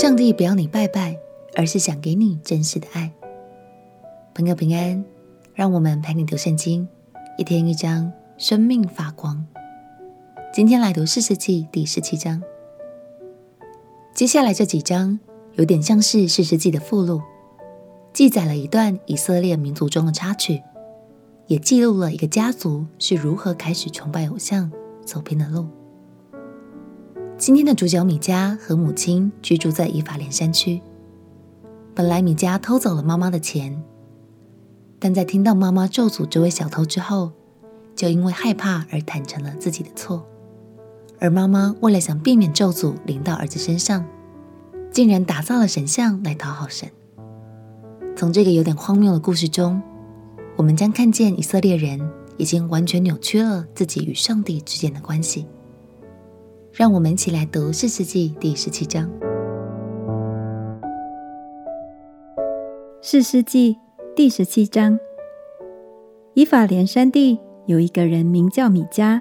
上帝不要你拜拜，而是想给你真实的爱。朋友平安，让我们陪你读圣经，一天一章，生命发光。今天来读士师记第十七章。接下来这几章有点像是士师记的附录，记载了一段以色列民族中的插曲，也记录了一个家族是如何开始崇拜偶像、走偏的路。今天的主角米迦和母亲居住在以法莲山区。本来米迦偷走了妈妈的钱，但在听到妈妈咒诅这位小偷之后，就因为害怕而坦诚了自己的错。而妈妈为了想避免咒诅临到儿子身上，竟然打造了神像来讨好神。从这个有点荒谬的故事中，我们将看见以色列人已经完全扭曲了自己与上帝之间的关系。让我们一起来读《四世纪》第十七章。《四世纪》第十七章，以法莲山地有一个人名叫米迦，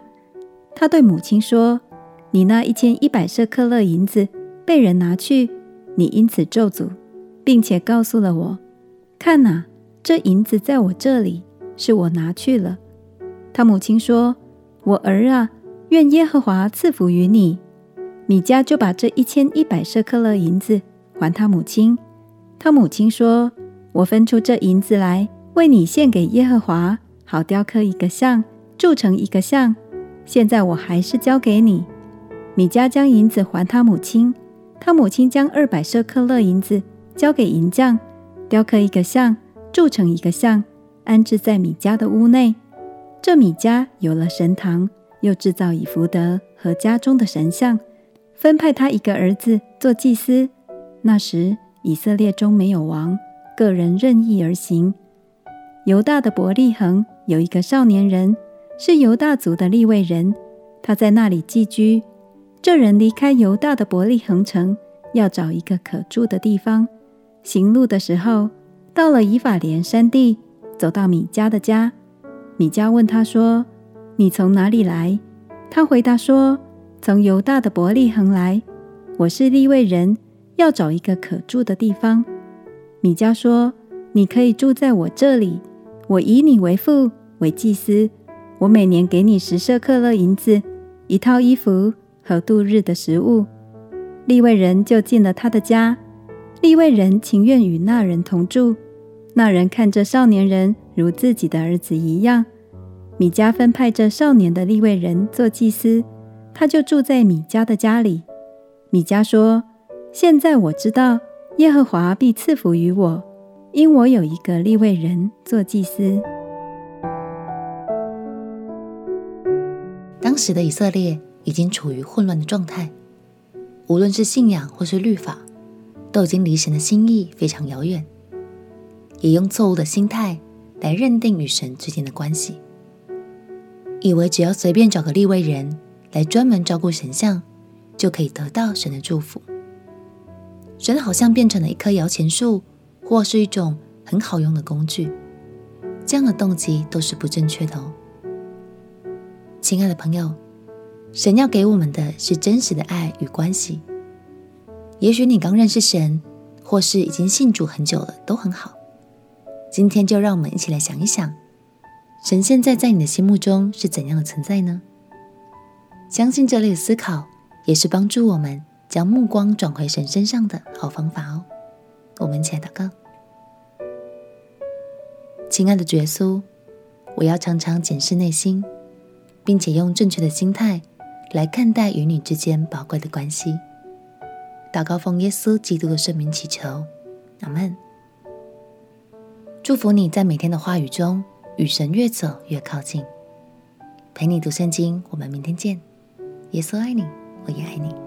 他对母亲说：“你那一千一百舍克勒银子被人拿去，你因此咒诅，并且告诉了我。看哪，这银子在我这里，是我拿去了。”他母亲说：“我儿啊。”愿耶和华赐福于你。米迦就把这一千一百舍客勒银子还他母亲。他母亲说：“我分出这银子来，为你献给耶和华，好雕刻一个像，铸成一个像。现在我还是交给你。”米迦将银子还他母亲。他母亲将二百舍客勒银子交给银匠，雕刻一个像，铸成一个像，安置在米迦的屋内。这米迦有了神堂。又制造以弗得和家中的神像，分派他一个儿子做祭司。那时以色列中没有王，个人任意而行。犹大的伯利恒有一个少年人，是犹大族的利未人，他在那里寄居。这人离开犹大的伯利恒城，要找一个可住的地方。行路的时候，到了以法莲山地，走到米迦的家。米迦问他说。你从哪里来？他回答说：“从犹大的伯利恒来。我是利未人，要找一个可住的地方。”米迦说：“你可以住在我这里，我以你为父，为祭司。我每年给你十舍客勒银子，一套衣服和度日的食物。”利未人就进了他的家。利未人情愿与那人同住。那人看着少年人如自己的儿子一样。米迦分派这少年的利未人做祭司，他就住在米迦的家里。米迦说：“现在我知道耶和华必赐福于我，因我有一个利未人做祭司。”当时的以色列已经处于混乱的状态，无论是信仰或是律法，都已经离神的心意非常遥远，也用错误的心态来认定与神之间的关系。以为只要随便找个立位人来专门照顾神像，就可以得到神的祝福。神好像变成了一棵摇钱树，或是一种很好用的工具。这样的动机都是不正确的哦。亲爱的朋友，神要给我们的是真实的爱与关系。也许你刚认识神，或是已经信主很久了，都很好。今天就让我们一起来想一想。神现在在你的心目中是怎样的存在呢？相信这类的思考也是帮助我们将目光转回神身上的好方法哦。我们一起来祷告：亲爱的耶稣，我要常常检视内心，并且用正确的心态来看待与你之间宝贵的关系。祷告奉耶稣基督的圣名祈求，阿门。祝福你在每天的话语中。与神越走越靠近，陪你读圣经。我们明天见。耶稣爱你，我也爱你。